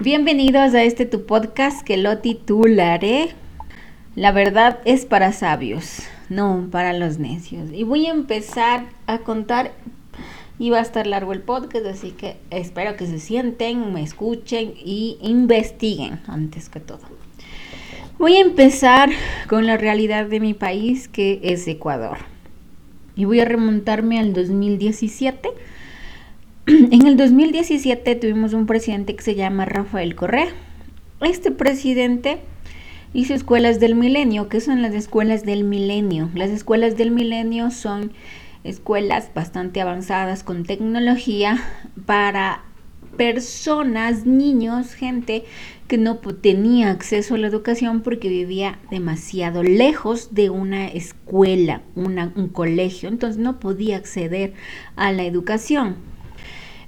Bienvenidos a este tu podcast que lo titularé La verdad es para sabios, no para los necios. Y voy a empezar a contar y va a estar largo el podcast, así que espero que se sienten, me escuchen y investiguen antes que todo. Voy a empezar con la realidad de mi país que es Ecuador. Y voy a remontarme al 2017 en el 2017 tuvimos un presidente que se llama Rafael Correa. Este presidente hizo escuelas del milenio. ¿Qué son las escuelas del milenio? Las escuelas del milenio son escuelas bastante avanzadas con tecnología para personas, niños, gente que no tenía acceso a la educación porque vivía demasiado lejos de una escuela, un colegio, entonces no podía acceder a la educación.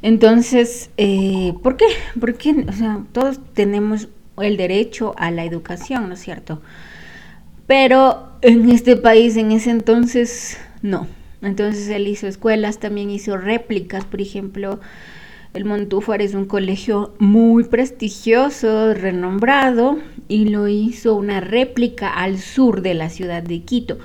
Entonces, eh, ¿por qué? Porque, o sea, todos tenemos el derecho a la educación, ¿no es cierto? Pero en este país, en ese entonces, no. Entonces él hizo escuelas, también hizo réplicas, por ejemplo, el Montúfar es un colegio muy prestigioso, renombrado, y lo hizo una réplica al sur de la ciudad de Quito,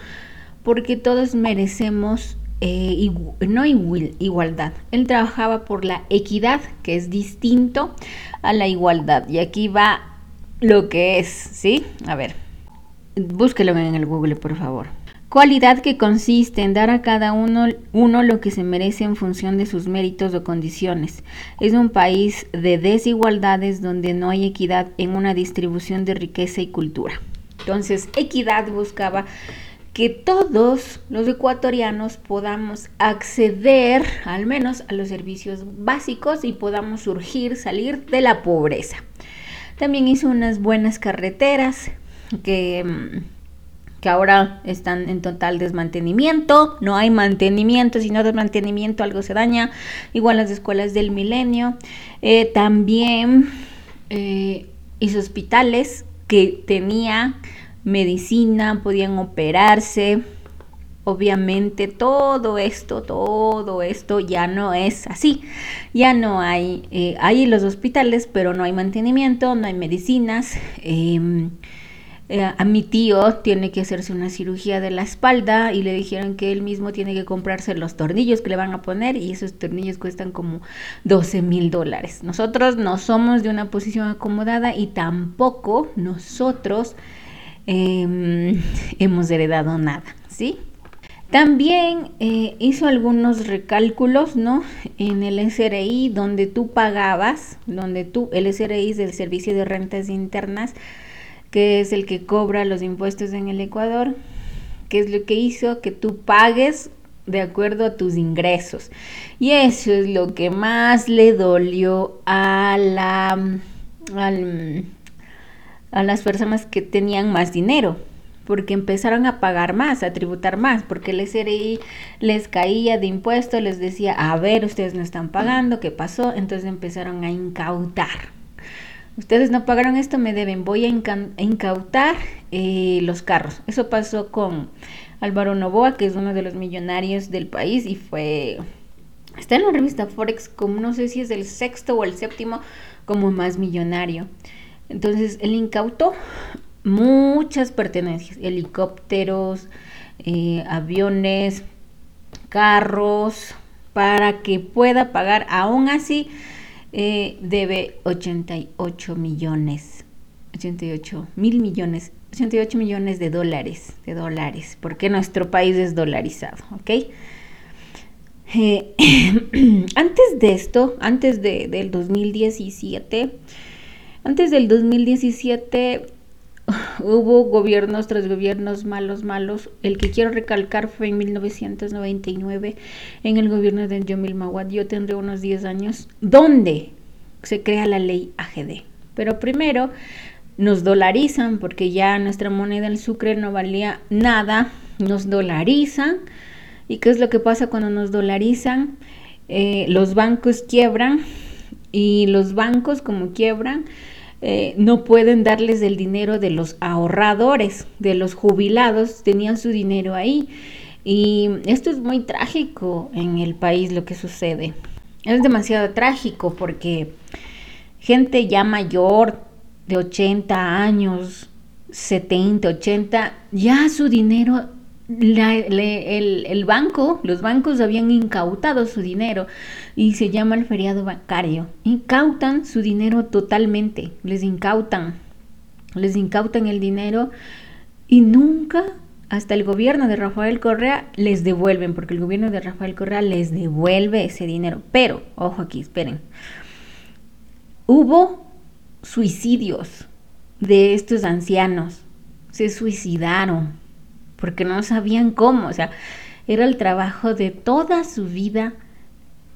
porque todos merecemos eh, no igualdad, él trabajaba por la equidad, que es distinto a la igualdad. Y aquí va lo que es, ¿sí? A ver, búsquelo en el Google, por favor. Cualidad que consiste en dar a cada uno, uno lo que se merece en función de sus méritos o condiciones. Es un país de desigualdades donde no hay equidad en una distribución de riqueza y cultura. Entonces, equidad buscaba que todos los ecuatorianos podamos acceder al menos a los servicios básicos y podamos surgir, salir de la pobreza. También hizo unas buenas carreteras que, mm, que ahora están en total desmantenimiento. No hay mantenimiento, sino desmantenimiento algo se daña. Igual las escuelas del milenio. Eh, también eh, hizo hospitales que tenía medicina, podían operarse. Obviamente todo esto, todo esto ya no es así. Ya no hay, eh, hay los hospitales, pero no hay mantenimiento, no hay medicinas. Em, eh, a mi tío tiene que hacerse una cirugía de la espalda y le dijeron que él mismo tiene que comprarse los tornillos que le van a poner y esos tornillos cuestan como 12 mil dólares. Nosotros no somos de una posición acomodada y tampoco nosotros Em, hemos heredado nada, ¿sí? También eh, hizo algunos recálculos, ¿no? En el SRI, donde tú pagabas, donde tú, el SRI es el Servicio de Rentas Internas, que es el que cobra los impuestos en el Ecuador, que es lo que hizo que tú pagues de acuerdo a tus ingresos. Y eso es lo que más le dolió a la, al, a las personas que tenían más dinero, porque empezaron a pagar más, a tributar más, porque el SRI les caía de impuestos, les decía, a ver, ustedes no están pagando, ¿qué pasó? Entonces empezaron a incautar. Ustedes no pagaron esto, me deben, voy a incautar eh, los carros. Eso pasó con Álvaro Novoa, que es uno de los millonarios del país y fue, está en la revista Forex como no sé si es el sexto o el séptimo como más millonario. Entonces él incautó muchas pertenencias, helicópteros, eh, aviones, carros, para que pueda pagar. Aún así, eh, debe 88 millones, 88 mil millones, 88 millones de dólares, de dólares, porque nuestro país es dolarizado, ¿ok? Eh, antes de esto, antes de, del 2017, antes del 2017 hubo gobiernos tras gobiernos malos, malos. El que quiero recalcar fue en 1999, en el gobierno de Yomil Mawad. Yo tendré unos 10 años, donde se crea la ley AGD. Pero primero nos dolarizan, porque ya nuestra moneda, el sucre, no valía nada. Nos dolarizan. ¿Y qué es lo que pasa cuando nos dolarizan? Eh, los bancos quiebran y los bancos como quiebran eh, no pueden darles el dinero de los ahorradores, de los jubilados, tenían su dinero ahí. Y esto es muy trágico en el país lo que sucede. Es demasiado trágico porque gente ya mayor, de 80 años, 70, 80, ya su dinero, el, el, banco, los bancos habían incautado su dinero y se llama el feriado bancario. Incautan su dinero totalmente, les incautan, les incautan el dinero y nunca hasta el gobierno de Rafael Correa les devuelven, porque el gobierno de Rafael Correa les devuelve ese dinero. Pero, ojo aquí, esperen. Hubo suicidios de estos ancianos. Se suicidaron porque no sabían cómo. O sea, era el trabajo de toda su vida.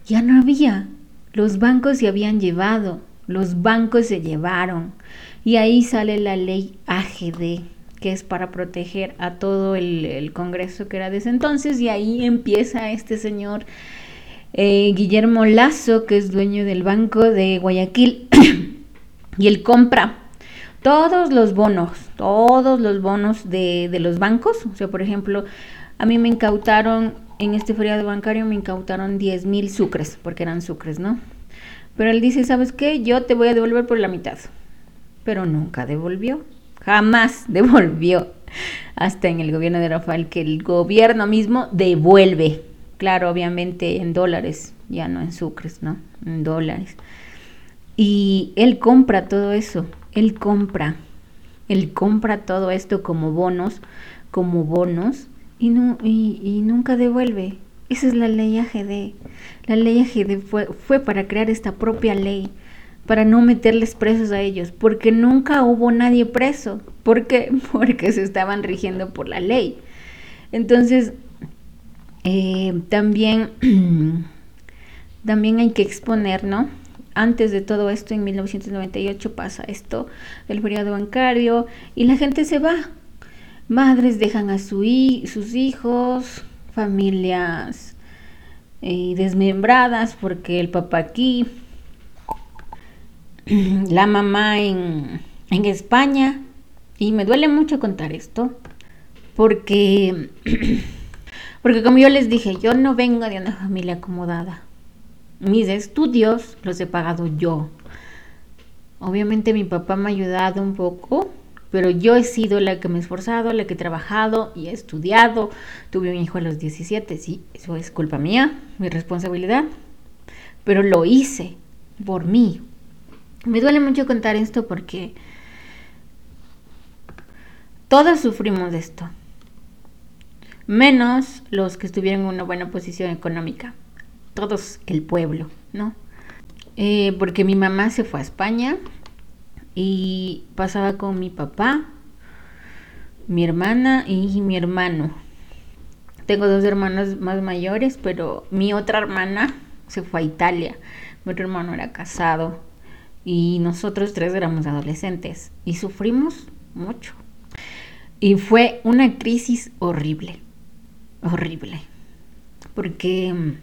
Ya no había. Los bancos se habían llevado. Los bancos se llevaron. Y ahí sale la ley AGD que es para proteger a todo el, Congreso que era de ese entonces, y ahí empieza este señor eh, Guillermo Lazo, que es dueño del Banco de Guayaquil, y él compra todos los bonos, todos los bonos de, los bancos, o sea, por ejemplo, a mí me incautaron, en este feriado bancario me incautaron 10 mil sucres, porque eran sucres, ¿no? Pero él dice, ¿sabes qué? Yo te voy a devolver por la mitad. Pero nunca devolvió jamás devolvió hasta en el gobierno de Rafael que el gobierno mismo devuelve, claro, obviamente en dólares, ya no en sucres, ¿no? En dólares. Y él compra todo eso, él compra, él compra todo esto como bonos, como bonos, y, no, y, nunca devuelve. Esa es la ley AGD. La ley AGD fue, fue para crear esta propia ley para no meterles presos a ellos, porque nunca hubo nadie preso. ¿Por qué? Porque se estaban rigiendo por la ley. Entonces, eh, también, también hay que exponer, ¿no? Antes de todo esto, en 1998 pasa esto del feriado bancario y la gente se va. Madres dejan a su sus hijos, familias eh, desmembradas porque el papá aquí, la mamá en, España. Y me duele mucho contar esto, porque, porque como yo les dije, yo no vengo de una familia acomodada. Mis estudios los he pagado yo. Obviamente mi papá me ha ayudado un poco, pero yo he sido la que me he esforzado, la que he trabajado y he estudiado. Tuve un hijo a los 17, sí, eso es culpa mía, mi responsabilidad, pero lo hice por mí, me duele mucho contar esto porque todos sufrimos de esto, menos los que estuvieron en una buena posición económica, todos el pueblo, ¿no? Eh, porque mi mamá se fue a España y pasaba con mi papá, mi hermana y mi hermano. Tengo dos hermanos más mayores, pero mi otra hermana se fue a Italia. Mi otro hermano era casado y nosotros tres éramos adolescentes y sufrimos mucho. Y fue una crisis horrible, horrible, porque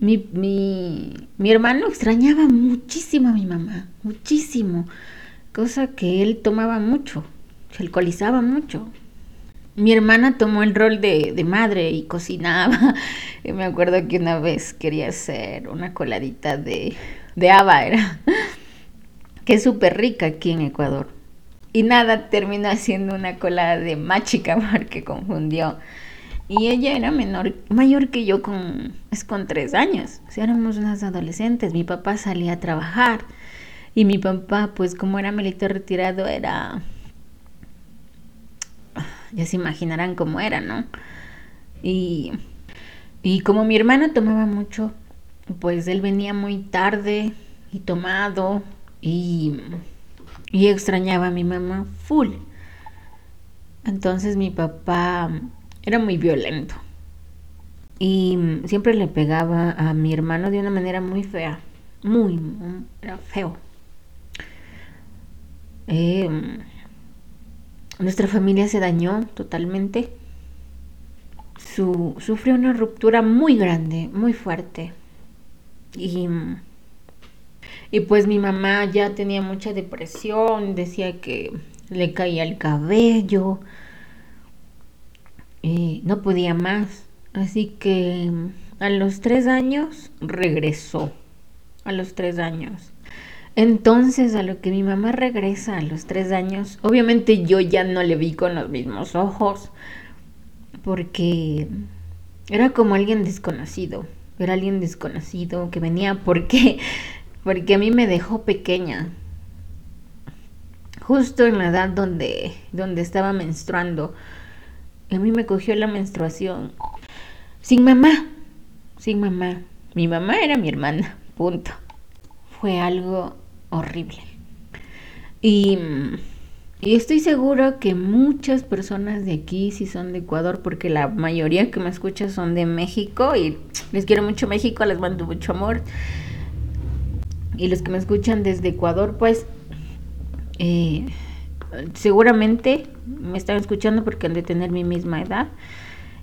mm, mi, mi, hermano extrañaba muchísimo a mi mamá, muchísimo, cosa que él tomaba mucho, se alcoholizaba mucho. Mi hermana tomó el rol de, de madre y cocinaba. Y me acuerdo que una vez quería hacer una coladita de de Ava era, que es súper rica aquí en Ecuador. Y nada, terminó haciendo una cola de machica porque confundió. Y ella era menor, mayor que yo con, es con tres años. O sea, éramos unas adolescentes. Mi papá salía a trabajar. Y mi papá, pues como era militar retirado, era... Ya se imaginarán cómo era, ¿no? Y, y como mi hermana tomaba mucho, pues él venía muy tarde y tomado y, y extrañaba a mi mamá full. Entonces mi papá era muy violento y siempre le pegaba a mi hermano de una manera muy fea, muy, era feo. Em, nuestra familia se dañó totalmente. Su, sufrió una ruptura muy grande, muy fuerte. Y, y pues mi mamá ya tenía mucha depresión, decía que le caía el cabello, y no podía más. Así que a los tres años regresó. a los tres años. Entonces, a lo que mi mamá regresa a los tres años, obviamente yo ya no le vi con los mismos ojos, porque era como alguien desconocido, era alguien desconocido que venía porque, porque a mí me dejó pequeña, justo en la edad donde, donde estaba menstruando. A mí me cogió la menstruación sin mamá, sin mamá. Mi mamá era mi hermana, punto. Fue algo horrible. Y, y, estoy seguro que muchas personas de aquí sí son de Ecuador, porque la mayoría que me escucha son de México y les quiero mucho México, les mando mucho amor. Y los que me escuchan desde Ecuador, pues eh, seguramente me están escuchando porque han de tener mi misma edad,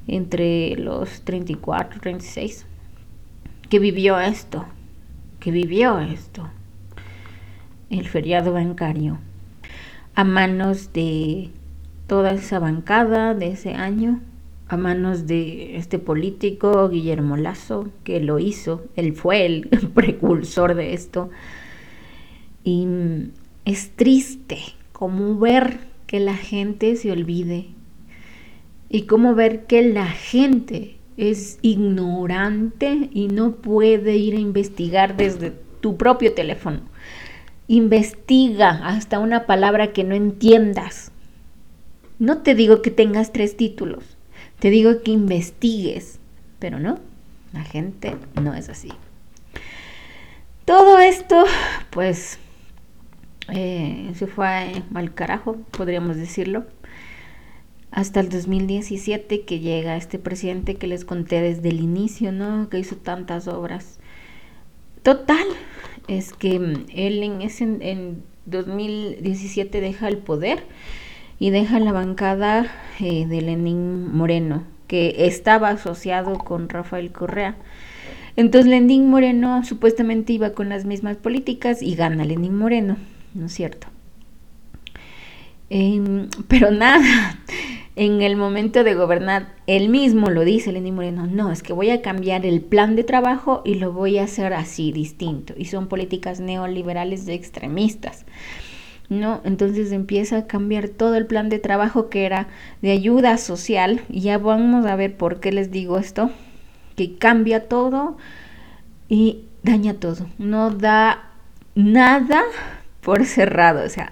entre los 34, 36, que vivió esto, que vivió esto el feriado bancario a manos de toda esa bancada de ese año, a manos de este político Guillermo Lazo, que lo hizo, él fue el precursor de esto. Y es triste como ver que la gente se olvide y como ver que la gente es ignorante y no puede ir a investigar desde tu propio teléfono Investiga hasta una palabra que no entiendas. No te digo que tengas tres títulos, te digo que investigues, pero no, la gente no es así. Todo esto, pues, eh, se fue al carajo, podríamos decirlo, hasta el 2017 que llega este presidente que les conté desde el inicio, ¿no? Que hizo tantas obras. Total, es que mm, él en, ese, en 2017 deja el poder y deja la bancada eh, de Lenín Moreno, que estaba asociado con Rafael Correa. Entonces Lenín Moreno supuestamente iba con las mismas políticas y gana Lenín Moreno, ¿no es cierto? Em, pero nada, en el momento de gobernar, él mismo lo dice, Lenín Moreno, no, es que voy a cambiar el plan de trabajo y lo voy a hacer así, distinto. Y son políticas neoliberales de extremistas. ¿no? Entonces empieza a cambiar todo el plan de trabajo que era de ayuda social. Y ya vamos a ver por qué les digo esto, que cambia todo y daña todo. No da nada por cerrado, o sea,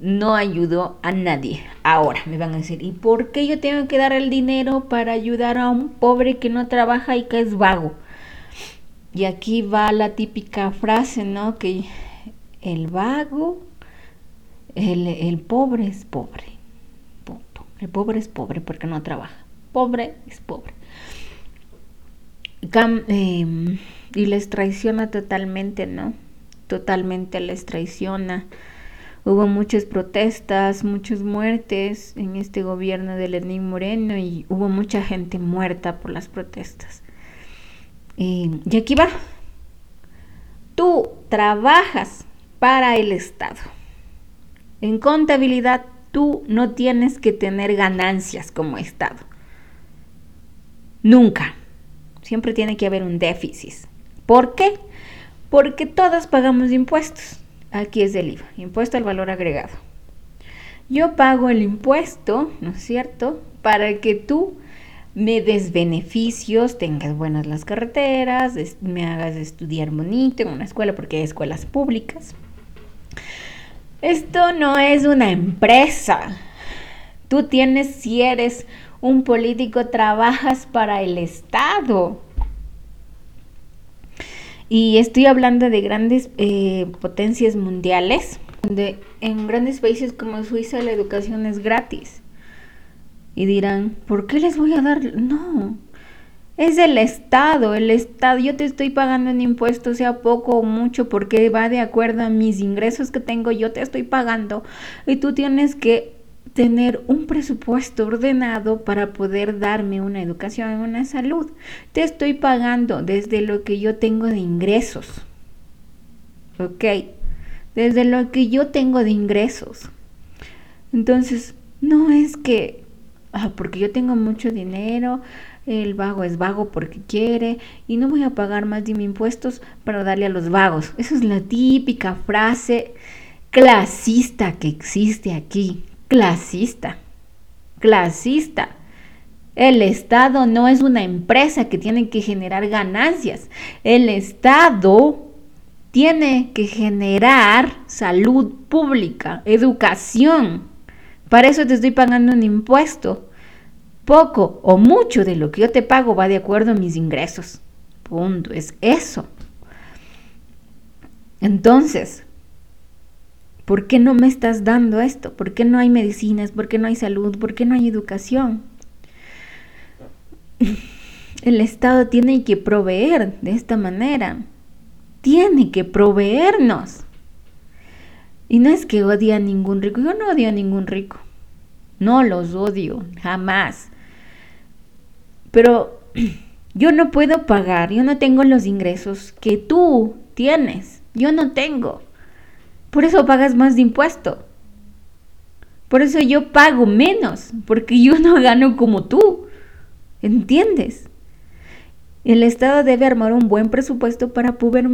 no ayudó a nadie. Ahora me van a decir, ¿y por qué yo tengo que dar el dinero para ayudar a un pobre que no trabaja y que es vago? Y aquí va la típica frase, ¿no? Que el vago, el, pobre es pobre. Punto. El pobre es pobre porque no trabaja. Pobre es pobre. Em, y les traiciona totalmente, ¿no? Totalmente les traiciona Hubo muchas protestas, muchas muertes en este gobierno de Lenín Moreno y hubo mucha gente muerta por las protestas. y aquí va. Tú trabajas para el Estado. En contabilidad tú no tienes que tener ganancias como Estado. Nunca. Siempre tiene que haber un déficit. ¿Por qué? Porque todas pagamos impuestos. Aquí es el IVA, impuesto al valor agregado. Yo pago el impuesto, ¿no es cierto? Para que tú me des beneficios, tengas buenas las carreteras, me hagas estudiar bonito en una escuela, porque hay escuelas públicas. Esto no es una empresa. Tú tienes, si eres un político, trabajas para el Estado. Y estoy hablando de grandes eh, potencias mundiales, donde en grandes países como Suiza la educación es gratis. Y dirán, ¿por qué les voy a dar? No, es el Estado, el Estado, yo te estoy pagando en impuestos, sea poco o mucho, porque va de acuerdo a mis ingresos que tengo, yo te estoy pagando y tú tienes que tener un presupuesto ordenado para poder darme una educación, una salud. Te estoy pagando desde lo que yo tengo de ingresos. ¿Ok? Desde lo que yo tengo de ingresos. Entonces, no es que, ah, porque yo tengo mucho dinero, el vago es vago porque quiere y no voy a pagar más de mis impuestos para darle a los vagos. Esa es la típica frase clasista que existe aquí. Clasista. Clasista. El Estado no es una empresa que tiene que generar ganancias. El Estado tiene que generar salud pública, educación. Para eso te estoy pagando un impuesto. Poco o mucho de lo que yo te pago va de acuerdo a mis ingresos. Punto. Es eso. Entonces, ¿por qué no me estás dando esto? ¿Por qué no hay medicinas? ¿Por qué no hay salud? ¿Por qué no hay educación? El Estado tiene que proveer de esta manera. Tiene que proveernos. Y no es que odie a ningún rico. Yo no odio a ningún rico. No los odio, jamás. Pero yo no puedo pagar, yo no tengo los ingresos que tú tienes. Yo no tengo. Por eso pagas más de impuesto. Por eso yo pago menos, porque yo no gano como tú. ¿Entiendes? El Estado debe armar un buen presupuesto para poder,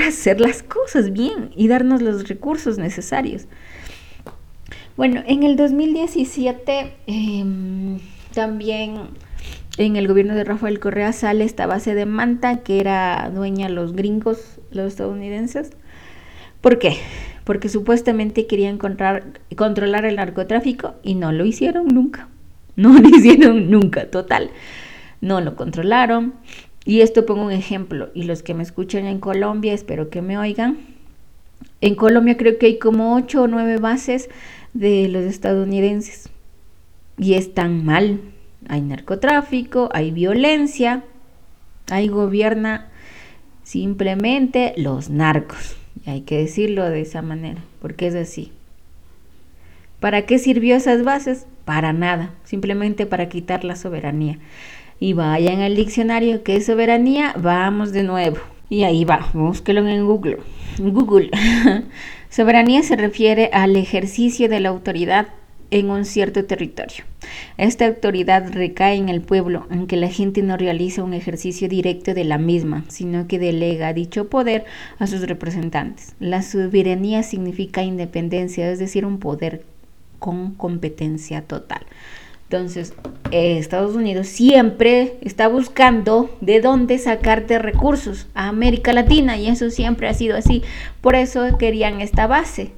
hacer las cosas bien y darnos los recursos necesarios. Bueno, en el 2017 em, también en el gobierno de Rafael Correa sale esta base de Manta que era dueña los gringos, los estadounidenses. ¿Por qué? Porque supuestamente querían controlar el narcotráfico y no lo hicieron nunca. No lo hicieron nunca, total. No lo controlaron. Y esto pongo un ejemplo. Y los que me escuchan en Colombia, espero que me oigan. En Colombia creo que hay como ocho o nueve bases de los estadounidenses. Y están mal. Hay narcotráfico, hay violencia, hay gobierna simplemente los narcos. Y hay que decirlo de esa manera, porque es así. ¿Para qué sirvió esas bases? Para nada, simplemente para quitar la soberanía. Y vayan al diccionario, ¿qué es soberanía? Vamos de nuevo. Y ahí va, búsquelo en Google. Google. soberanía se refiere al ejercicio de la autoridad en un cierto territorio. Esta autoridad recae en el pueblo, aunque la gente no realiza un ejercicio directo de la misma, sino que delega dicho poder a sus representantes. La soberanía significa independencia, es decir, un poder con competencia total. Entonces, Estados Unidos siempre está buscando de dónde sacarte recursos a América Latina y eso siempre ha sido así. Por eso querían esta base.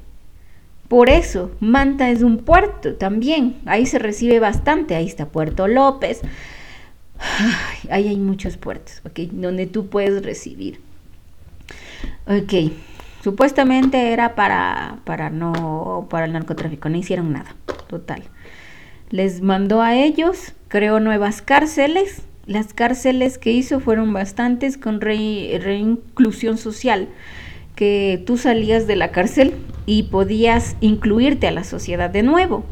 Por eso, Manta es un puerto también. Ahí se recibe bastante. Ahí está Puerto López. ahí hay muchos puertos. Donde tú puedes recibir. Ok. Supuestamente era para, para no, para el narcotráfico, no hicieron nada, total. Les mandó a ellos, creó nuevas cárceles. Las cárceles que hizo fueron bastantes con reinclusión social, que tú salías de la cárcel y podías incluirte a la sociedad de nuevo.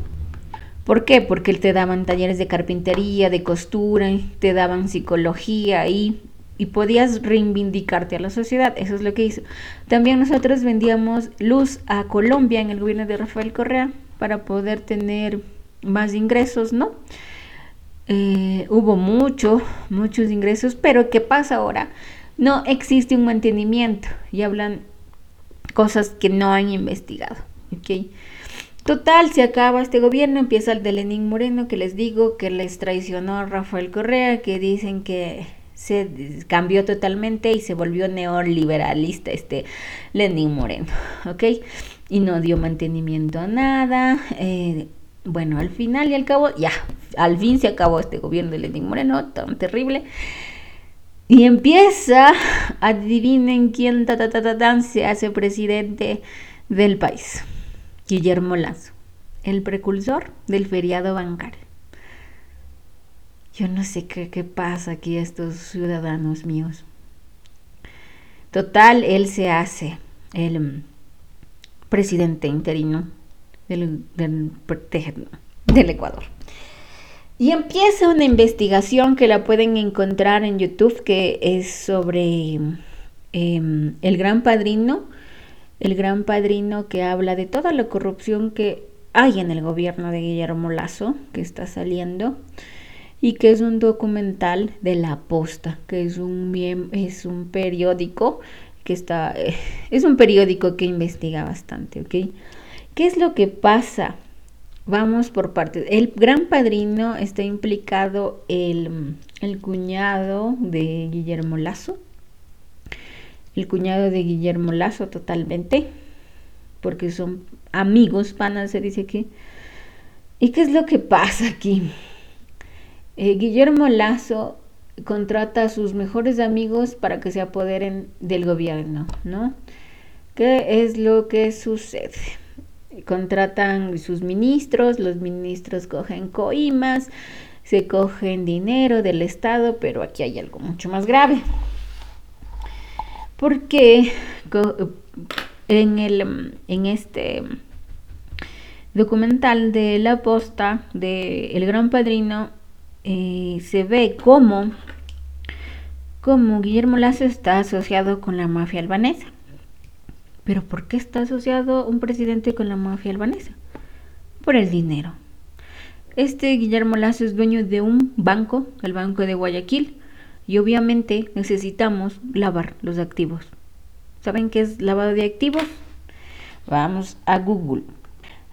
¿Por qué? Porque te daban talleres de carpintería, de costura, te daban psicología y y podías reivindicarte a la sociedad. Eso es lo que hizo. También nosotros vendíamos luz a Colombia en el gobierno de Rafael Correa para poder tener más ingresos, ¿no? Eh, hubo mucho, muchos ingresos, pero ¿qué pasa ahora? No existe un mantenimiento y hablan cosas que no han investigado. Total, se acaba este gobierno, empieza el de Lenín Moreno, que les digo que les traicionó a Rafael Correa, que dicen que se cambió totalmente y se volvió neoliberalista este Lenin Moreno, ¿ok? Y no dio mantenimiento a nada. Eh, bueno, al final y al cabo, ya, al fin se acabó este gobierno de Lenin Moreno, tan terrible. Y empieza, adivinen quién ta, ta, ta, se hace presidente del país. Guillermo Lazo, el precursor del feriado bancario. Yo no sé qué, qué pasa aquí a estos ciudadanos míos. Total, él se hace el mm, presidente interino del, del, Ecuador. Y empieza una investigación que la pueden encontrar en YouTube, que es sobre em, el gran padrino, el gran padrino que habla de toda la corrupción que hay en el gobierno de Guillermo Lazo, que está saliendo y que es un documental de La Posta, que es un, es un periódico que está, es un periódico que investiga bastante, ¿ok? ¿Qué es lo que pasa? Vamos por partes. El gran padrino está implicado el, el cuñado de Guillermo Lazo. El cuñado de Guillermo Lazo totalmente. Porque son amigos, van se dice aquí. ¿Y qué es lo que pasa aquí? Eh, Guillermo Lazo contrata a sus mejores amigos para que se apoderen del gobierno, ¿no? ¿Qué es lo que sucede? Contratan sus ministros, los ministros cogen coimas, se cogen dinero del Estado, pero aquí hay algo mucho más grave. Porque en, el, en este documental de La Posta de El Gran Padrino eh, se ve cómo, cómo Guillermo Lazo está asociado con la mafia albanesa. Pero ¿por qué está asociado un presidente con la mafia albanesa? Por el dinero. Este Guillermo Lazo es dueño de un banco, el Banco de Guayaquil, y obviamente necesitamos lavar los activos. ¿Saben qué es lavado de activos? Vamos a Google.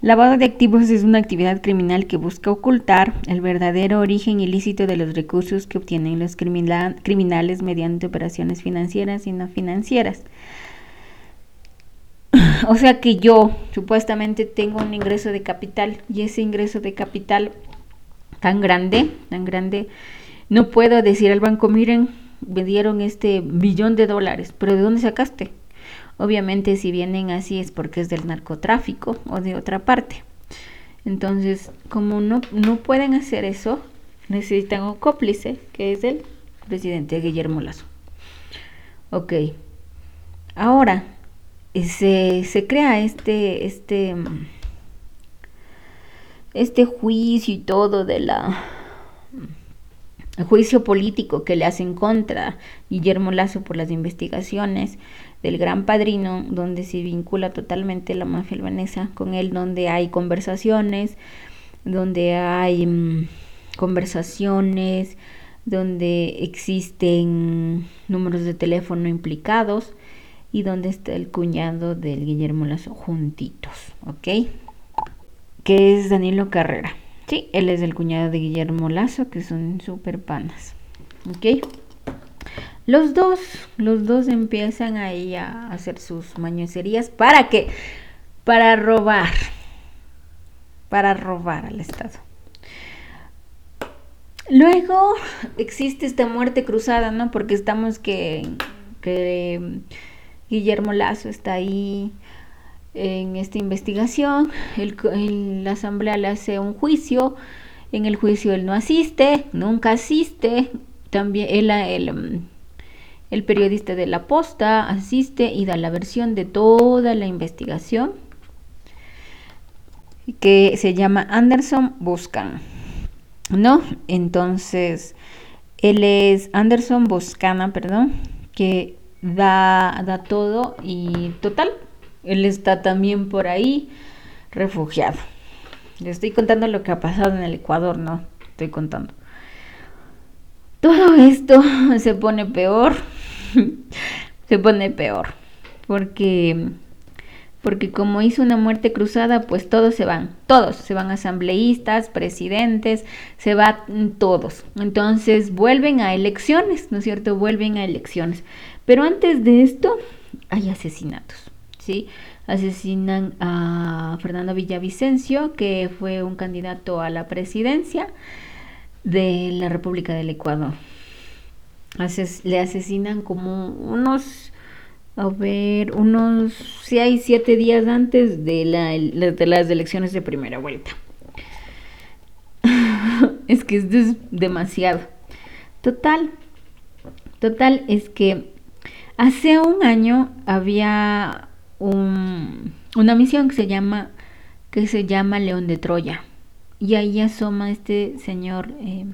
Lavado de activos es una actividad criminal que busca ocultar el verdadero origen ilícito de los recursos que obtienen los criminales mediante operaciones financieras y no financieras. O sea que yo supuestamente tengo un ingreso de capital y ese ingreso de capital tan grande, tan grande, no puedo decir al banco, miren, me dieron este billón de dólares, pero ¿de dónde sacaste? Obviamente si vienen así es porque es del narcotráfico o de otra parte. Entonces, como no, no pueden hacer eso, necesitan un cómplice, que es el presidente Guillermo Lazo. Ok. Ahora, se, se crea este, este, este juicio y todo de la el juicio político que le hacen contra Guillermo Lazo por las investigaciones del Gran Padrino, donde se vincula totalmente la mafia albanesa con él, donde hay conversaciones, donde hay mm, conversaciones, donde existen números de teléfono implicados y donde está el cuñado del Guillermo Lazo juntitos, ¿ok? Que es Danilo Carrera. Sí, él es el cuñado de Guillermo Lazo, que son súper panas, ¿ok? Los dos, los dos empiezan ahí a hacer sus mañoserías. ¿Para qué? Para robar. Para robar al Estado. Luego existe esta muerte cruzada, ¿no? Porque estamos que, que Guillermo Lazo está ahí en esta investigación. la asamblea le hace un juicio. En el juicio él no asiste, nunca asiste. También él, él el periodista de la posta asiste y da la versión de toda la investigación que se llama Anderson Buscan. ¿No? Entonces, él es Anderson Buscana, perdón, que da, da todo y total, él está también por ahí refugiado. Le estoy contando lo que ha pasado en el Ecuador, no, estoy contando. Todo esto se pone peor se pone peor. Porque, porque como hizo una muerte cruzada, pues todos se van, todos se van asambleístas, presidentes, se van todos. Entonces vuelven a elecciones, ¿no es cierto? Vuelven a elecciones. Pero antes de esto hay asesinatos, ¿sí? Asesinan a Fernando Villavicencio, que fue un candidato a la presidencia de la República del Ecuador le asesinan como unos, a ver, unos seis, siete días antes de, de las elecciones de primera vuelta. es que esto es demasiado. Total, total, es que hace un año había un, una misión que se llama que se llama León de Troya y ahí asoma este señor eh,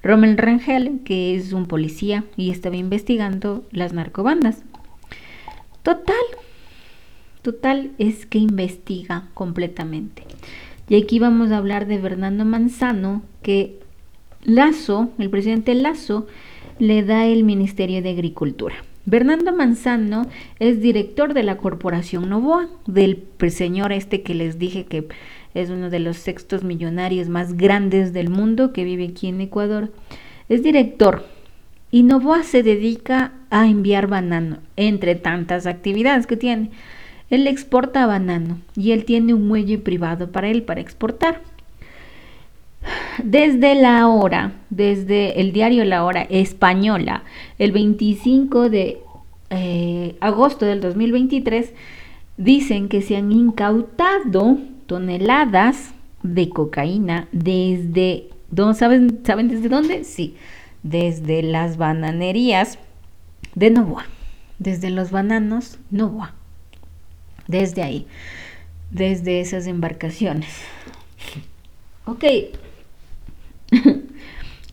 Rommel Rangel, que es un policía y estaba investigando las narcobandas. Total, total es que investiga completamente. Y aquí vamos a hablar de Fernando Manzano, que Lazo, el presidente Lazo, le da el Ministerio de Agricultura. Bernardo Manzano es director de la Corporación Novoa, del señor este que les dije que es uno de los sextos millonarios más grandes del mundo que vive aquí en Ecuador. Es director y Novoa se dedica a enviar banano, entre tantas actividades que tiene. Él exporta banano y él tiene un muelle privado para él, para exportar. Desde la hora, desde el diario La Hora Española, el 25 de eh, agosto del 2023, dicen que se han incautado toneladas de cocaína desde, ¿saben, ¿saben desde dónde? Sí, desde las bananerías de Novoa, desde los bananos Novoa, desde ahí, desde esas embarcaciones. Ok.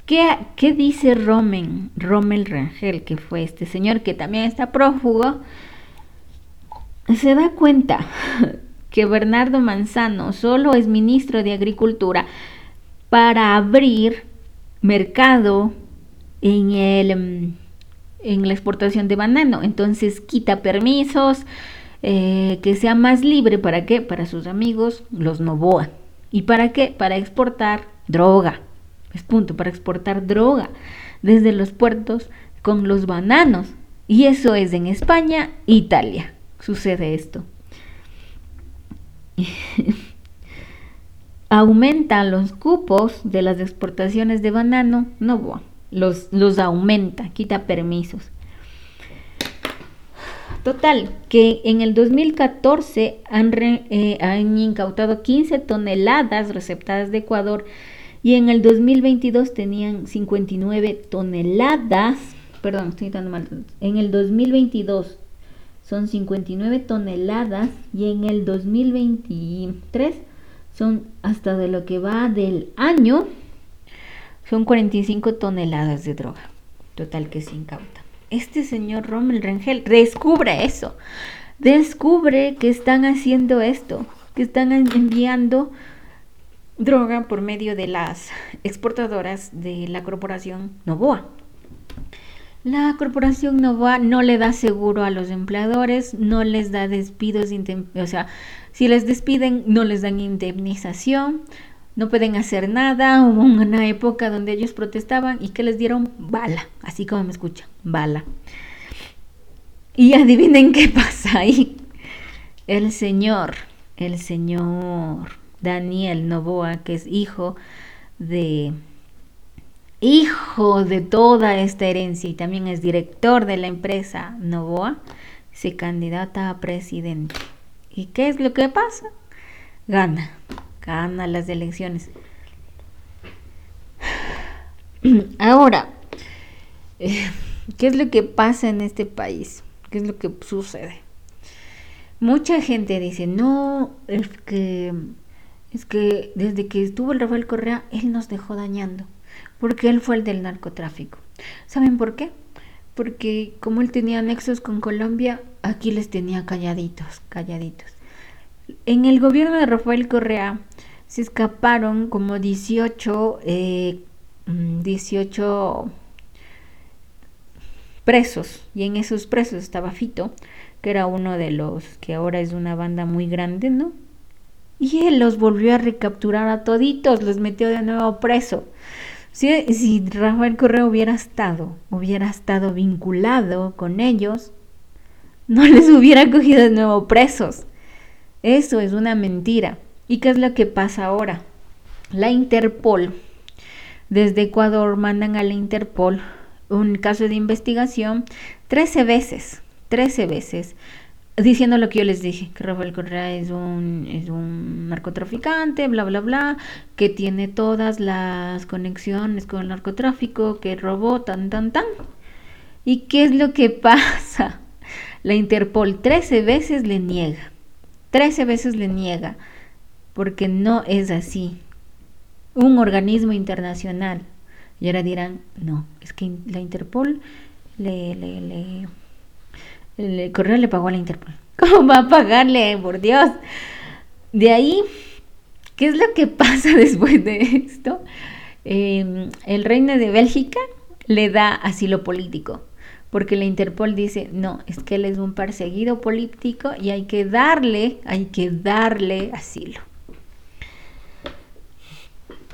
¿Qué, ¿Qué, dice Romen, Rommel Rangel, que fue este señor que también está prófugo? Se da cuenta que Bernardo Manzano solo es ministro de Agricultura para abrir mercado en, el, mm, en la exportación de banano. Entonces quita permisos, eh, que sea más libre. ¿Para qué? Para sus amigos, los Novoa. ¿Y para qué? Para exportar droga. Es punto, para exportar droga desde los puertos con los bananos. Y eso es en España, Italia. Sucede esto. aumenta los cupos de las exportaciones de banano, no, los, los aumenta, quita permisos. Total, que en el 2014 han, eh, han, incautado 15 toneladas receptadas de Ecuador y en el 2022 tenían 59 toneladas, perdón, estoy dando mal, en el 2022 son 59 toneladas y en el 2023 son hasta de lo que va del año son 45 toneladas de droga total que se incauta. Este señor Rommel Rengel descubre eso, descubre que están haciendo esto, que están enviando droga por medio de las exportadoras de la corporación Novoa. La corporación Nova no le da seguro a los empleadores, no les da despidos, o sea, si les despiden no les dan indemnización, no pueden hacer nada. Hubo una época donde ellos protestaban y que les dieron bala, así como me escuchan, bala. Y adivinen qué pasa ahí. El señor, el señor Daniel Novoa, que es hijo de hijo de toda esta herencia y también es director de la empresa Novoa, se candidata a presidente. ¿Y qué es lo que pasa? Gana, gana las elecciones. Ahora, eh, ¿qué es lo que pasa en este país? ¿Qué es lo que sucede? Mucha gente dice, no, es que, es que desde que estuvo el Rafael Correa, él nos dejó dañando porque él fue el del narcotráfico. ¿Saben por qué? Porque como él tenía nexos con Colombia, aquí les tenía calladitos, calladitos. En el gobierno de Rafael Correa se escaparon como 18, 18 mm, presos y en esos presos estaba Fito, que era uno de los que ahora es una banda muy grande, ¿no? Y él los volvió a recapturar a toditos, los metió de nuevo preso. Si, Rafael Correa hubiera estado, hubiera estado vinculado con ellos, no les hubiera cogido de nuevo presos. Eso es una mentira. ¿Y qué es lo que pasa ahora? La Interpol, desde Ecuador mandan a la Interpol un caso de investigación 13 veces, 13 veces diciendo lo que yo les dije, que Rafael Correa es un, es un narcotraficante, bla, bla, bla, que tiene todas las conexiones con el narcotráfico, que robó, tan, tan, tan. ¿Y qué es lo que pasa? La Interpol 13 veces le niega, 13 veces le niega, porque no es así. Un organismo internacional. Y ahora dirán, no, es que la Interpol le, le, le el correo le pagó a la Interpol. ¿Cómo va a pagarle? Por Dios. De ahí, ¿qué es lo que pasa después de esto? em, el reino de Bélgica le da asilo político, porque la Interpol dice, no, es que él es un perseguido político y hay que darle, hay que darle asilo.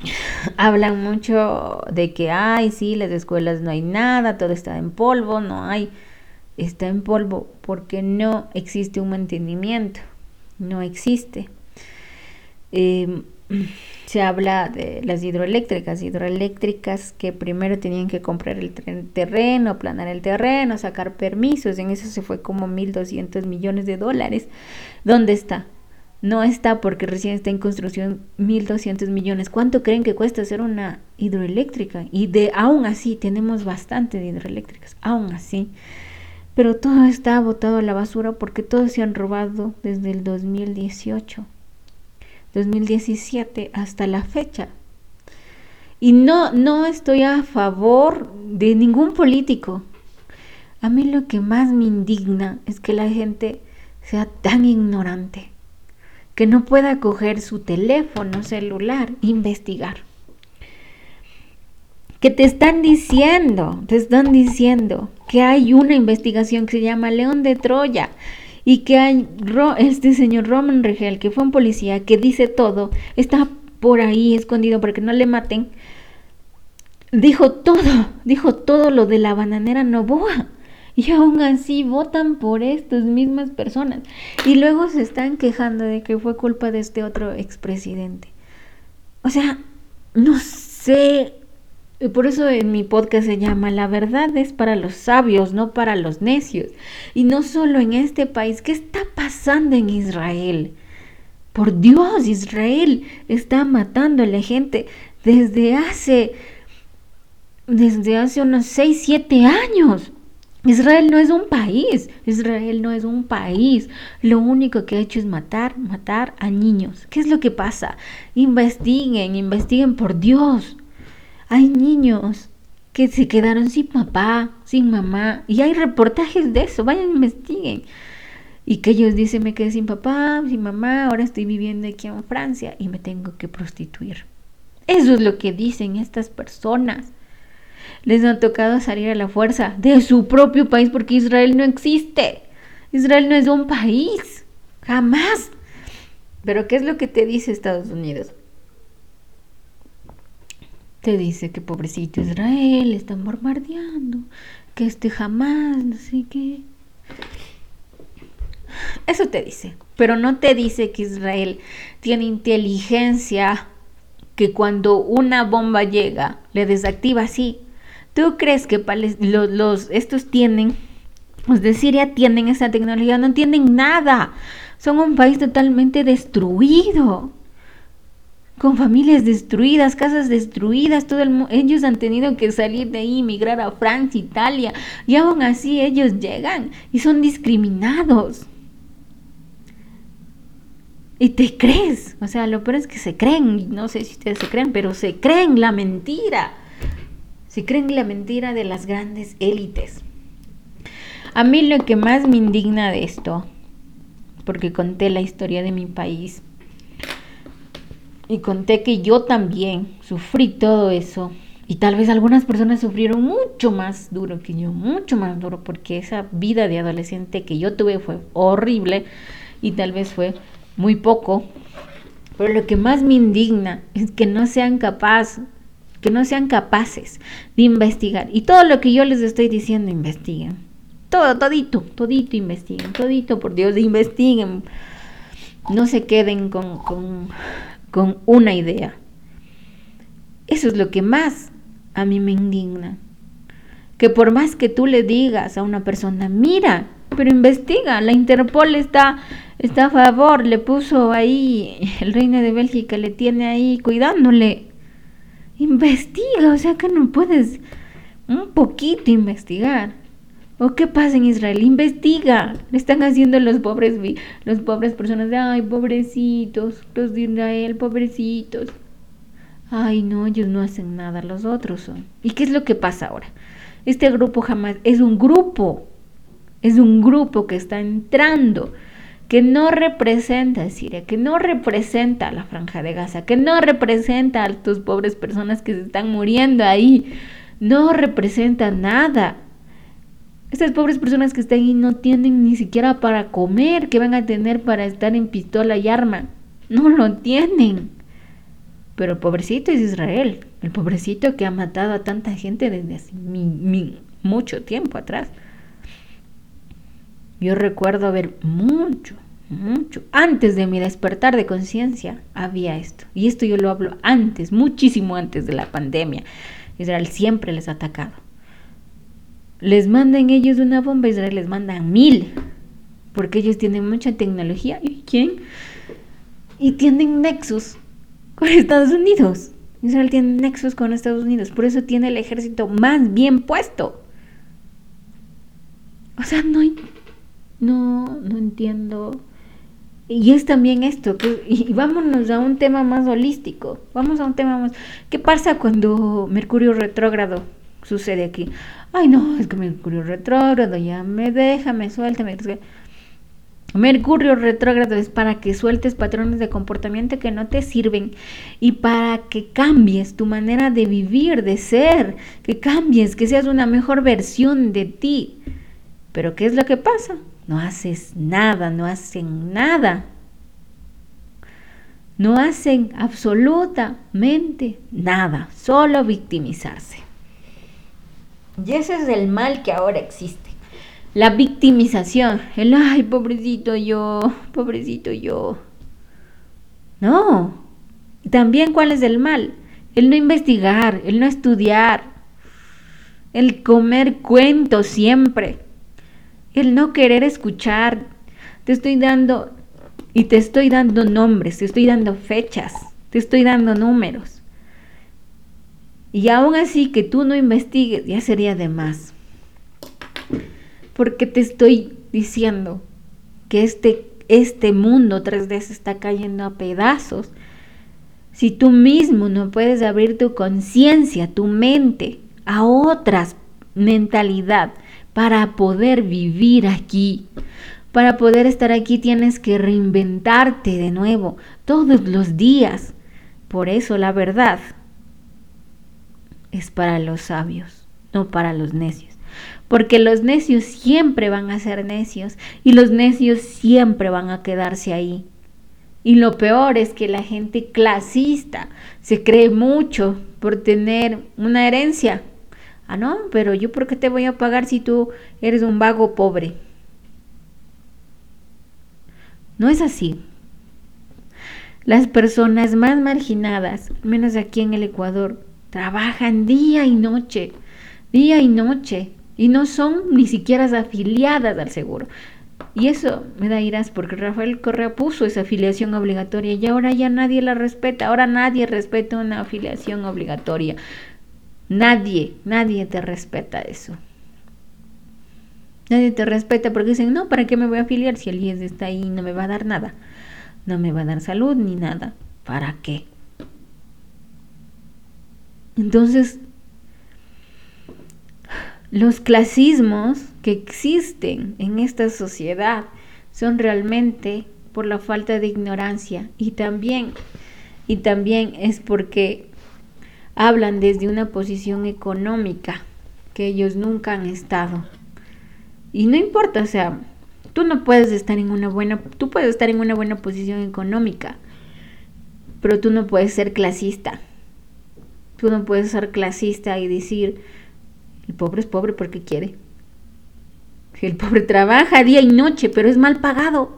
Hablan mucho de que, ay, sí, las escuelas no hay nada, todo está en polvo, no hay, está en polvo porque no existe un mantenimiento, no existe. Em, se habla de las hidroeléctricas, hidroeléctricas que primero tenían que comprar el terreno, aplanar el terreno, sacar permisos, en eso se fue como 1.200 millones de dólares. ¿Dónde está? No está porque recién está en construcción 1.200 millones. ¿Cuánto creen que cuesta hacer una hidroeléctrica? Y de aún así tenemos bastante de hidroeléctricas, aún así. Pero todo está botado a la basura porque todos se han robado desde el 2018. 2017 hasta la fecha. Y no, no estoy a favor de ningún político. A mí lo que más me indigna es que la gente sea tan ignorante que no pueda coger su teléfono celular e investigar. Que te están diciendo, te están diciendo que hay una investigación que se llama León de Troya y que hay este señor Roman Regel, que fue un policía, que dice todo, está por ahí escondido para que no le maten, dijo todo, dijo todo lo de la bananera Novoa. Y aún así votan por estas mismas personas. Y luego se están quejando de que fue culpa de este otro expresidente. O sea, no sé por eso en mi podcast se llama La verdad es para los sabios, no para los necios. Y no solo en este país, ¿qué está pasando en Israel? Por Dios, Israel está matando a la gente desde hace desde hace unos 6, 7 años. Israel no es un país, Israel no es un país. Lo único que ha hecho es matar, matar a niños. ¿Qué es lo que pasa? Investiguen, investiguen por Dios. Hay niños que se quedaron sin papá, sin mamá, y hay reportajes de eso, vayan, investiguen. Y que ellos dicen, me quedé sin papá, sin mamá, ahora estoy viviendo aquí en Francia y me tengo que prostituir. Eso es lo que dicen estas personas. Les ha tocado salir a la fuerza de su propio país porque Israel no existe. Israel no es un país. Jamás. Pero ¿qué es lo que te dice Estados Unidos? Te dice que pobrecito Israel, están bombardeando, que este jamás, no sé qué. Eso te dice, pero no te dice que Israel tiene inteligencia que cuando una bomba llega le desactiva así. ¿Tú crees que los, los, estos tienen, los de Siria tienen esa tecnología? No tienen nada. Son un país totalmente destruido con familias destruidas, casas destruidas, todo el ellos han tenido que salir de ahí, migrar a Francia, Italia, y aún así ellos llegan y son discriminados. Y te crees, o sea, lo peor es que se creen, no sé si ustedes se creen, pero se creen la mentira. Se creen la mentira de las grandes élites. A mí lo que más me indigna de esto, porque conté la historia de mi país, y conté que yo también sufrí todo eso. Y tal vez algunas personas sufrieron mucho más duro que yo, mucho más duro, porque esa vida de adolescente que yo tuve fue horrible y tal vez fue muy poco. Pero lo que más me indigna es que no sean capaces, que no sean capaces de investigar. Y todo lo que yo les estoy diciendo, investiguen. Todo, todito, todito investiguen, todito, por Dios, investiguen. No se queden con, con con una idea. Eso es lo que más a mí me indigna. Que por más que tú le digas a una persona, mira, pero investiga, la Interpol está, está a favor, le puso ahí, el reino de Bélgica le tiene ahí cuidándole. Investiga, o sea que no puedes un poquito investigar. ¿O qué pasa en Israel? Investiga. Le están haciendo los pobres, los pobres personas de, ay, pobrecitos, los de Israel, pobrecitos. Ay, no, ellos no hacen nada, los otros son. ¿Y qué es lo que pasa ahora? Este grupo jamás es un grupo, es un grupo que está entrando, que no representa Siria, que no representa la franja de Gaza, que no representa a tus pobres personas que se están muriendo ahí, no representa nada. Estas pobres personas que están ahí no tienen ni siquiera para comer, que van a tener para estar en pistola y arma. No lo tienen. Pero el pobrecito es Israel, el pobrecito que ha matado a tanta gente desde hace mucho tiempo atrás. Yo recuerdo haber mucho, mucho, antes de mi despertar de conciencia, había esto. Y esto yo lo hablo antes, muchísimo antes de la pandemia. Israel siempre les ha atacado. Les mandan ellos una bomba, Israel les manda mil. Porque ellos tienen mucha tecnología. ¿Y quién? Y tienen nexos con Estados Unidos. Israel tiene nexos con Estados Unidos. Por eso tiene el ejército más bien puesto. O sea, no no, no entiendo. Y es también esto, que, y vámonos a un tema más holístico, vamos a un tema más... ¿Qué pasa cuando Mercurio retrógrado sucede aquí? Ay, no, es que Mercurio retrógrado ya me deja, me suelta, me... Mercurio retrógrado es para que sueltes patrones de comportamiento que no te sirven y para que cambies tu manera de vivir, de ser, que cambies, que seas una mejor versión de ti. Pero ¿qué es lo que pasa? No haces nada, no hacen nada. No hacen absolutamente nada, solo victimizarse. Y ese es el mal que ahora existe. La victimización, el ay, pobrecito yo, pobrecito yo. No. También cuál es el mal? El no investigar, el no estudiar, el comer cuentos siempre el no querer escuchar. Te estoy dando y te estoy dando nombres, te estoy dando fechas, te estoy dando números. Y aún así que tú no investigues, ya sería de más. Porque te estoy diciendo que este, este mundo 3D se está cayendo a pedazos. Si tú mismo no puedes abrir tu conciencia, tu mente a otras mentalidad, para poder vivir aquí. Para poder estar aquí tienes que reinventarte de nuevo todos los días. Por eso la verdad es para los sabios, no para los necios. Porque los necios siempre van a ser necios y los necios siempre van a quedarse ahí. Y lo peor es que la gente clasista se cree mucho por tener una herencia Ah, no, pero yo por qué te voy a pagar si tú eres un vago pobre. No es así. Las personas más marginadas, menos aquí en el Ecuador, trabajan día y noche, día y noche, y no son ni siquiera afiliadas al seguro. Y eso me da iras porque Rafael Correa puso esa afiliación obligatoria y ahora ya nadie la respeta, ahora nadie respeta una afiliación obligatoria. Nadie, nadie te respeta eso. Nadie te respeta porque dicen, no, ¿para qué me voy a afiliar si el IES está ahí y no me va a dar nada? No me va a dar salud ni nada. ¿Para qué? Entonces, los clasismos que existen en esta sociedad son realmente por la falta de ignorancia y también y también es porque hablan desde una posición económica que ellos nunca han estado. Y no importa, o sea, tú no puedes estar en una buena, tú puedes estar en una buena posición económica, pero tú no puedes ser clasista. Tú no puedes ser clasista y decir, el pobre es pobre porque quiere. El pobre trabaja día y noche, pero es mal pagado.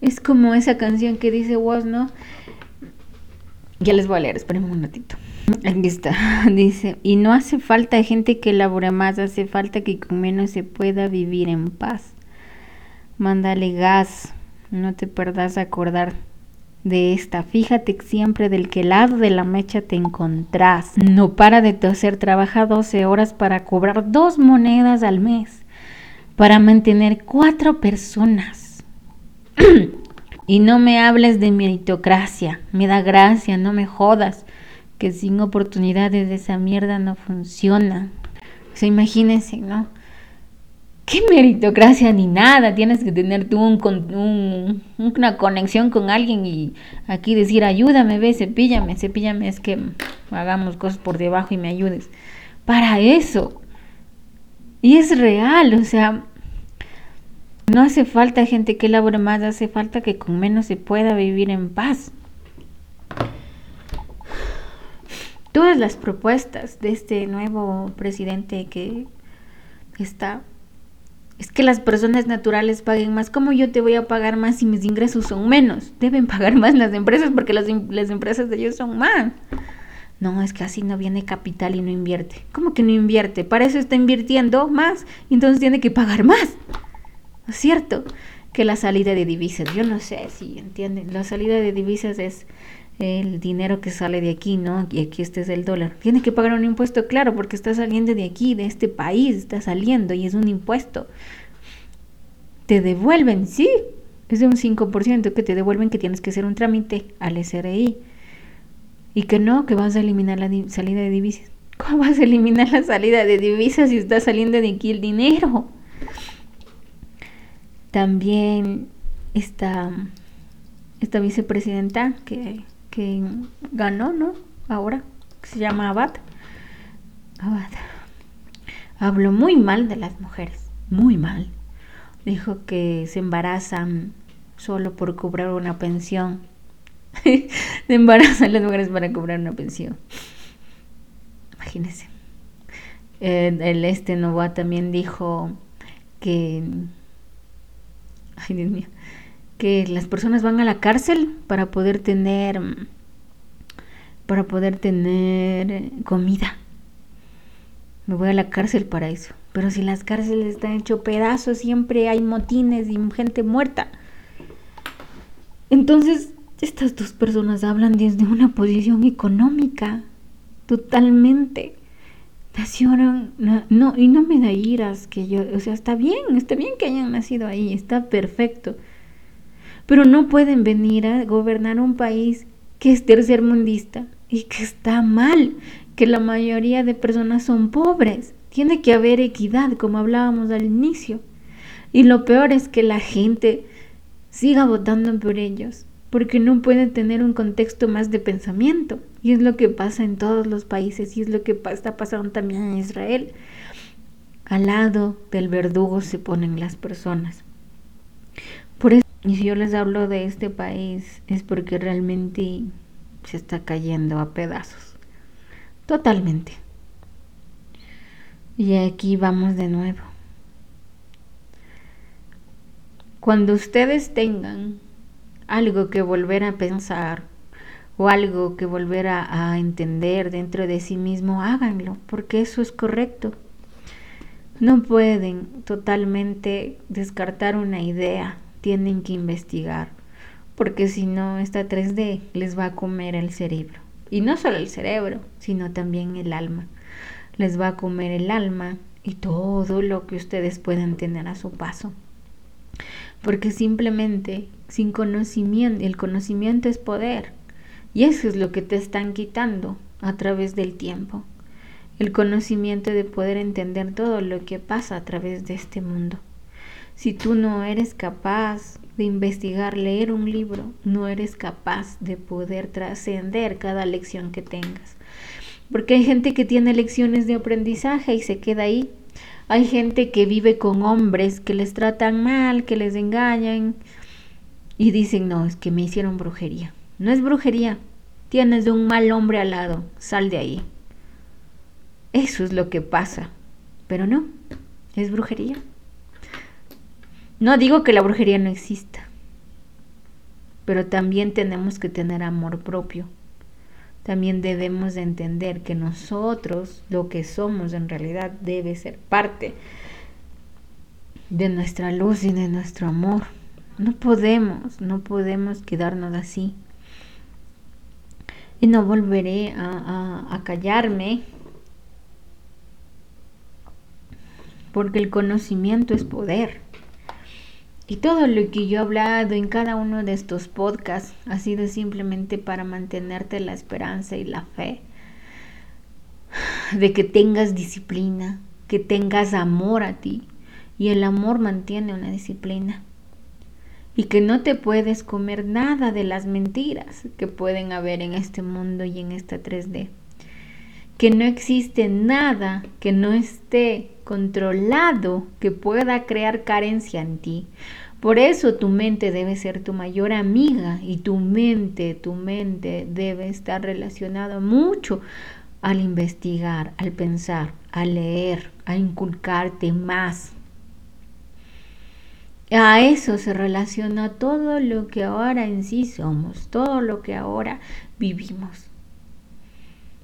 Es como esa canción que dice vos, ¿no? Ya les voy a leer, espérenme un ratito. Aquí está, dice, y no hace falta gente que labore más, hace falta que con menos se pueda vivir en paz. Mándale gas, no te perdas acordar de esta. Fíjate siempre del que lado de la mecha te encontrás. No para de toser, trabaja 12 horas para cobrar dos monedas al mes, para mantener cuatro personas. Y no me hables de meritocracia, me da gracia, no me jodas, que sin oportunidades esa mierda no funciona. O sea, imagínense, ¿no? Qué meritocracia ni nada. Tienes que tener tú un, una conexión con alguien y aquí decir, ayúdame, ve, cepíllame, cepíllame, es que hagamos cosas por debajo y me ayudes. Para eso. Y es real, o sea, no hace falta gente que labore más, hace falta que con menos se pueda vivir en paz. Todas las propuestas de este nuevo presidente que está es que las personas naturales paguen más. ¿Cómo yo te voy a pagar más si mis ingresos son menos? Deben pagar más las empresas porque las, las, empresas de ellos son más. No, es que así no viene capital y no invierte. ¿Cómo que no invierte? Para eso está invirtiendo más y entonces tiene que pagar más. ¿No es cierto? Que la salida de divisas, yo no sé si entienden. La salida de divisas es el dinero que sale de aquí, ¿no? Y aquí este es el dólar. Tiene que pagar un impuesto, claro, porque está saliendo de aquí, de este país, está saliendo y es un impuesto. Te devuelven, sí, es de un 5% que te devuelven que tienes que hacer un trámite al SRI. Y que no, que vas a eliminar la salida de divisas. ¿Cómo vas a eliminar la salida de divisas si está saliendo de aquí el dinero? También está esta vicepresidenta que que ganó, ¿no? Ahora, se llama Abad. Abad. Habló muy mal de las mujeres, muy mal. Dijo que se embarazan solo por cobrar una pensión. se embarazan las mujeres para cobrar una pensión. Imagínense. el este Nova también dijo que... Ay, Dios mío que las personas van a la cárcel para poder tener para poder tener comida. Me voy a la cárcel para eso. Pero si las cárceles están hecho pedazos, siempre hay motines y gente muerta. Entonces, estas dos personas hablan desde una posición económica, totalmente. Nacieron, no, y no me da iras que yo, o sea, está bien, está bien que hayan nacido ahí, está perfecto pero no pueden venir a gobernar un país que es tercermundista y que está mal, que la mayoría de personas son pobres. Tiene que haber equidad, como hablábamos al inicio. Y lo peor es que la gente siga votando por ellos, porque no pueden tener un contexto más de pensamiento. Y es lo que pasa en todos los países y es lo que está pasando también en Israel. Al lado del verdugo se ponen las personas. Y si yo les hablo de este país es porque realmente se está cayendo a pedazos. Totalmente. Y aquí vamos de nuevo. Cuando ustedes tengan algo que volver a pensar o algo que volver a, entender dentro de sí mismo, háganlo, porque eso es correcto. No pueden totalmente descartar una idea tienen que investigar, porque si no, esta 3D les va a comer el cerebro. Y no solo el cerebro, sino también el alma. Les va a comer el alma y todo lo que ustedes puedan tener a su paso. Porque simplemente sin conocimiento, el conocimiento es poder. Y eso es lo que te están quitando a través del tiempo. El conocimiento de poder entender todo lo que pasa a través de este mundo. Si tú no eres capaz de investigar, leer un libro, no eres capaz de poder trascender cada lección que tengas. Porque hay gente que tiene lecciones de aprendizaje y se queda ahí. Hay gente que vive con hombres que les tratan mal, que les engañan y dicen, no, es que me hicieron brujería. No es brujería, tienes un mal hombre al lado, sal de ahí. Eso es lo que pasa, pero no, es brujería. No digo que la brujería no exista, pero también tenemos que tener amor propio. También debemos de entender que nosotros, lo que somos en realidad, debe ser parte de nuestra luz y de nuestro amor. No podemos, no podemos quedarnos así. Y no volveré a, a callarme porque el conocimiento es poder. Y todo lo que yo he hablado en cada uno de estos podcasts ha sido simplemente para mantenerte la esperanza y la fe de que tengas disciplina, que tengas amor a ti y el amor mantiene una disciplina. Y que no te puedes comer nada de las mentiras que pueden haber en este mundo y en esta 3D. Que no existe nada que no esté controlado que pueda crear carencia en ti. Por eso tu mente debe ser tu mayor amiga y tu mente, tu mente debe estar relacionada mucho al investigar, al pensar, a leer, a inculcarte más. A eso se relaciona todo lo que ahora en sí somos, todo lo que ahora vivimos.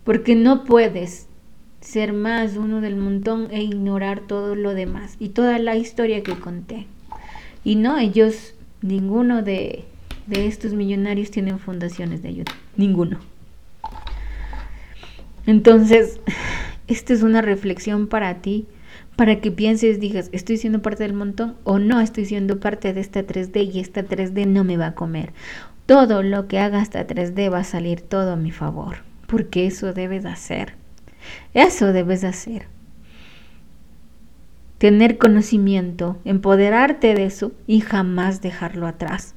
Porque no puedes ser más uno del montón e ignorar todo lo demás y toda la historia que conté. Y no, ellos, ninguno de, de estos millonarios tienen fundaciones de ayuda, ninguno. Entonces, esta es una reflexión para ti, para que pienses, digas, ¿estoy siendo parte del montón o no estoy siendo parte de esta 3D y esta 3D no me va a comer? Todo lo que haga esta 3D va a salir todo a mi favor, porque eso debes hacer. Eso debes hacer. Tener conocimiento, empoderarte de eso y jamás dejarlo atrás.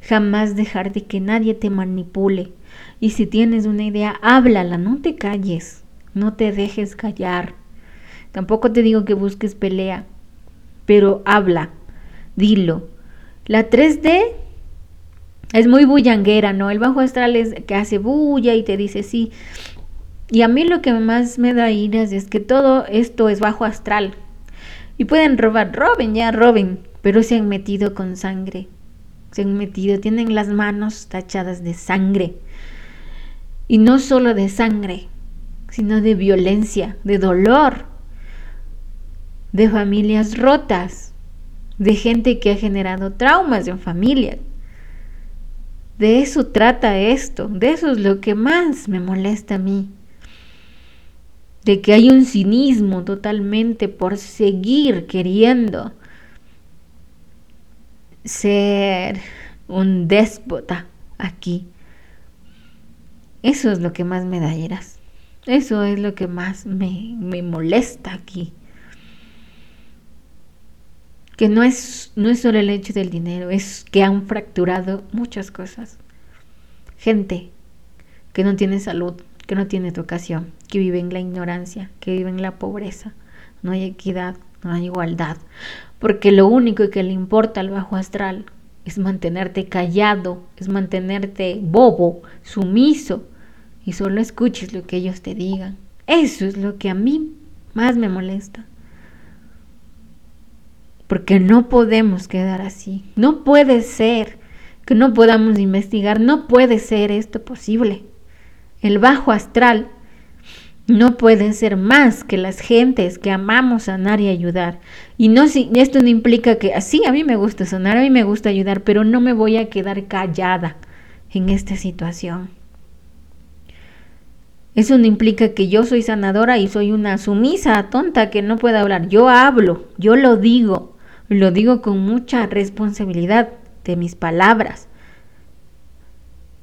Jamás dejar de que nadie te manipule, y si tienes una idea, háblala, no te calles, no te dejes callar. Tampoco te digo que busques pelea, pero habla, dilo. La 3D es muy bullanguera, ¿no? El bajo astral es que hace bulla y te dice sí. Y a mí lo que más me da iras es que todo esto es bajo astral. Y pueden robar, roben, ya roben, pero se han metido con sangre. Se han metido, tienen las manos tachadas de sangre. Y no solo de sangre, sino de violencia, de dolor, de familias rotas, de gente que ha generado traumas en familias. De eso trata esto, de eso es lo que más me molesta a mí. De que hay un cinismo totalmente por seguir queriendo ser un déspota aquí. Eso es lo que más me da. Eso es lo que más me, me molesta aquí. Que no es, no es solo el hecho del dinero, es que han fracturado muchas cosas. Gente que no tiene salud, que no tiene educación, que vive en la ignorancia, que vive en la pobreza. No hay equidad, no hay igualdad. Porque lo único que le importa al bajo astral es mantenerte callado, es mantenerte bobo, sumiso, y solo escuches lo que ellos te digan. Eso es lo que a mí más me molesta. Porque no podemos quedar así. No puede ser que no podamos investigar. No puede ser esto posible. El bajo astral no puede ser más que las gentes que amamos sanar y ayudar. Y no si esto no implica que así a mí me gusta sanar, a mí me gusta ayudar, pero no me voy a quedar callada en esta situación. Eso no implica que yo soy sanadora y soy una sumisa, tonta, que no pueda hablar. Yo hablo, yo lo digo, lo digo con mucha responsabilidad de mis palabras.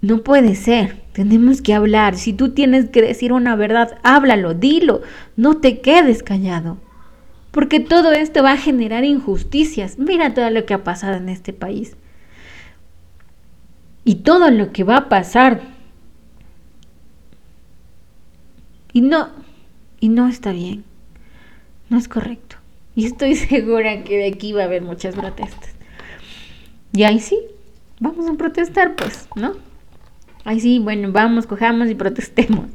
No puede ser, tenemos que hablar. Si tú tienes que decir una verdad, háblalo, dilo, no te quedes callado. Porque todo esto va a generar injusticias. Mira todo lo que ha pasado en este país. Y todo lo que va a pasar Y no, y no está bien. No es correcto. Y estoy segura que de aquí va a haber muchas protestas. Y ahí sí, vamos a protestar, pues, ¿no? Ahí sí, bueno, vamos, cojamos y protestemos.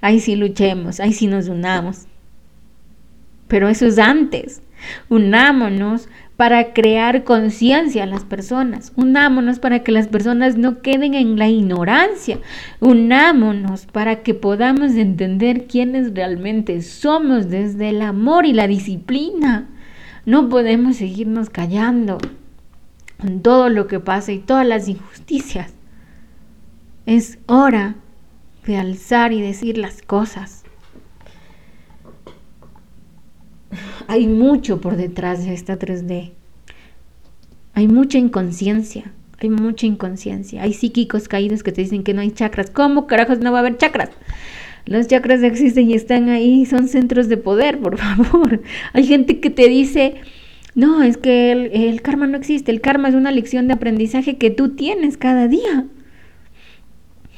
Ahí sí luchemos, ahí sí nos unamos. Pero eso es antes. Unámonos para crear conciencia a las personas. Unámonos para que las personas no queden en la ignorancia. Unámonos para que podamos entender quiénes realmente somos desde el amor y la disciplina. No podemos seguirnos callando con todo lo que pasa y todas las injusticias. Es hora de alzar y decir las cosas. hay mucho por detrás de esta 3D. Hay mucha inconsciencia, hay mucha inconsciencia. Hay psíquicos caídos que te dicen que no hay chakras. ¿Cómo carajos no va a haber chakras? Los chakras existen y están ahí, son centros de poder, por favor. Hay gente que te dice, no, es que el, el, karma no existe, el karma es una lección de aprendizaje que tú tienes cada día.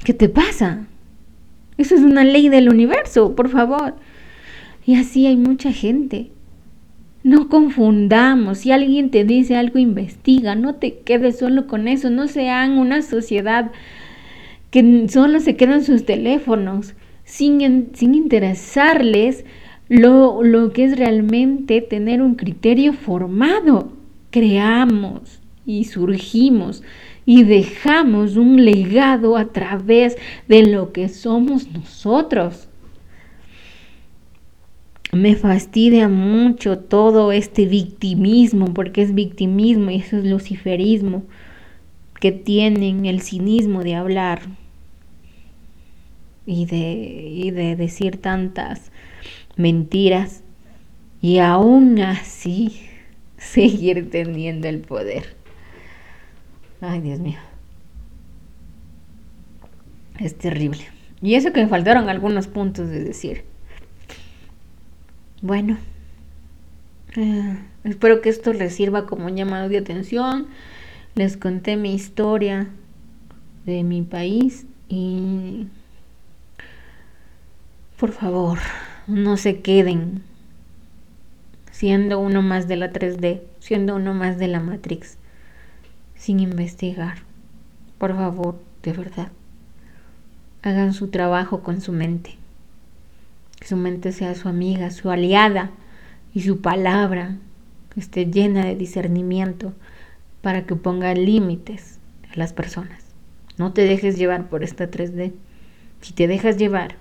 ¿Qué te pasa? Eso es una ley del universo, por favor. Y así hay mucha gente. No confundamos. Si alguien te dice algo, investiga. No te quedes solo con eso. No sean una sociedad que solo se quedan sus teléfonos sin, sin interesarles lo, lo que es realmente tener un criterio formado. Creamos y surgimos y dejamos un legado a través de lo que somos nosotros. Me fastidia mucho todo este victimismo, porque es victimismo y eso es luciferismo, que tienen el cinismo de hablar y de, y de decir tantas mentiras y aún así seguir teniendo el poder. Ay, Dios mío. Es terrible. Y eso que me faltaron algunos puntos de decir. Bueno, eh, espero que esto les sirva como llamado de atención. Les conté mi historia de mi país y por favor, no se queden siendo uno más de la 3D, siendo uno más de la Matrix sin investigar. Por favor, de verdad. Hagan su trabajo con su mente. Que su mente sea su amiga, su aliada y su palabra esté llena de discernimiento para que ponga límites a las personas. No te dejes llevar por esta 3D. Si te dejas llevar,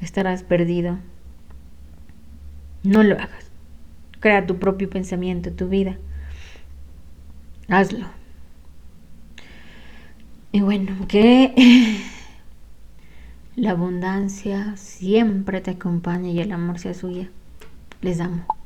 estarás perdido. No lo hagas. Crea tu propio pensamiento, tu vida. Hazlo. Y bueno, que la abundancia siempre te acompañe y el amor sea suya. Les amo.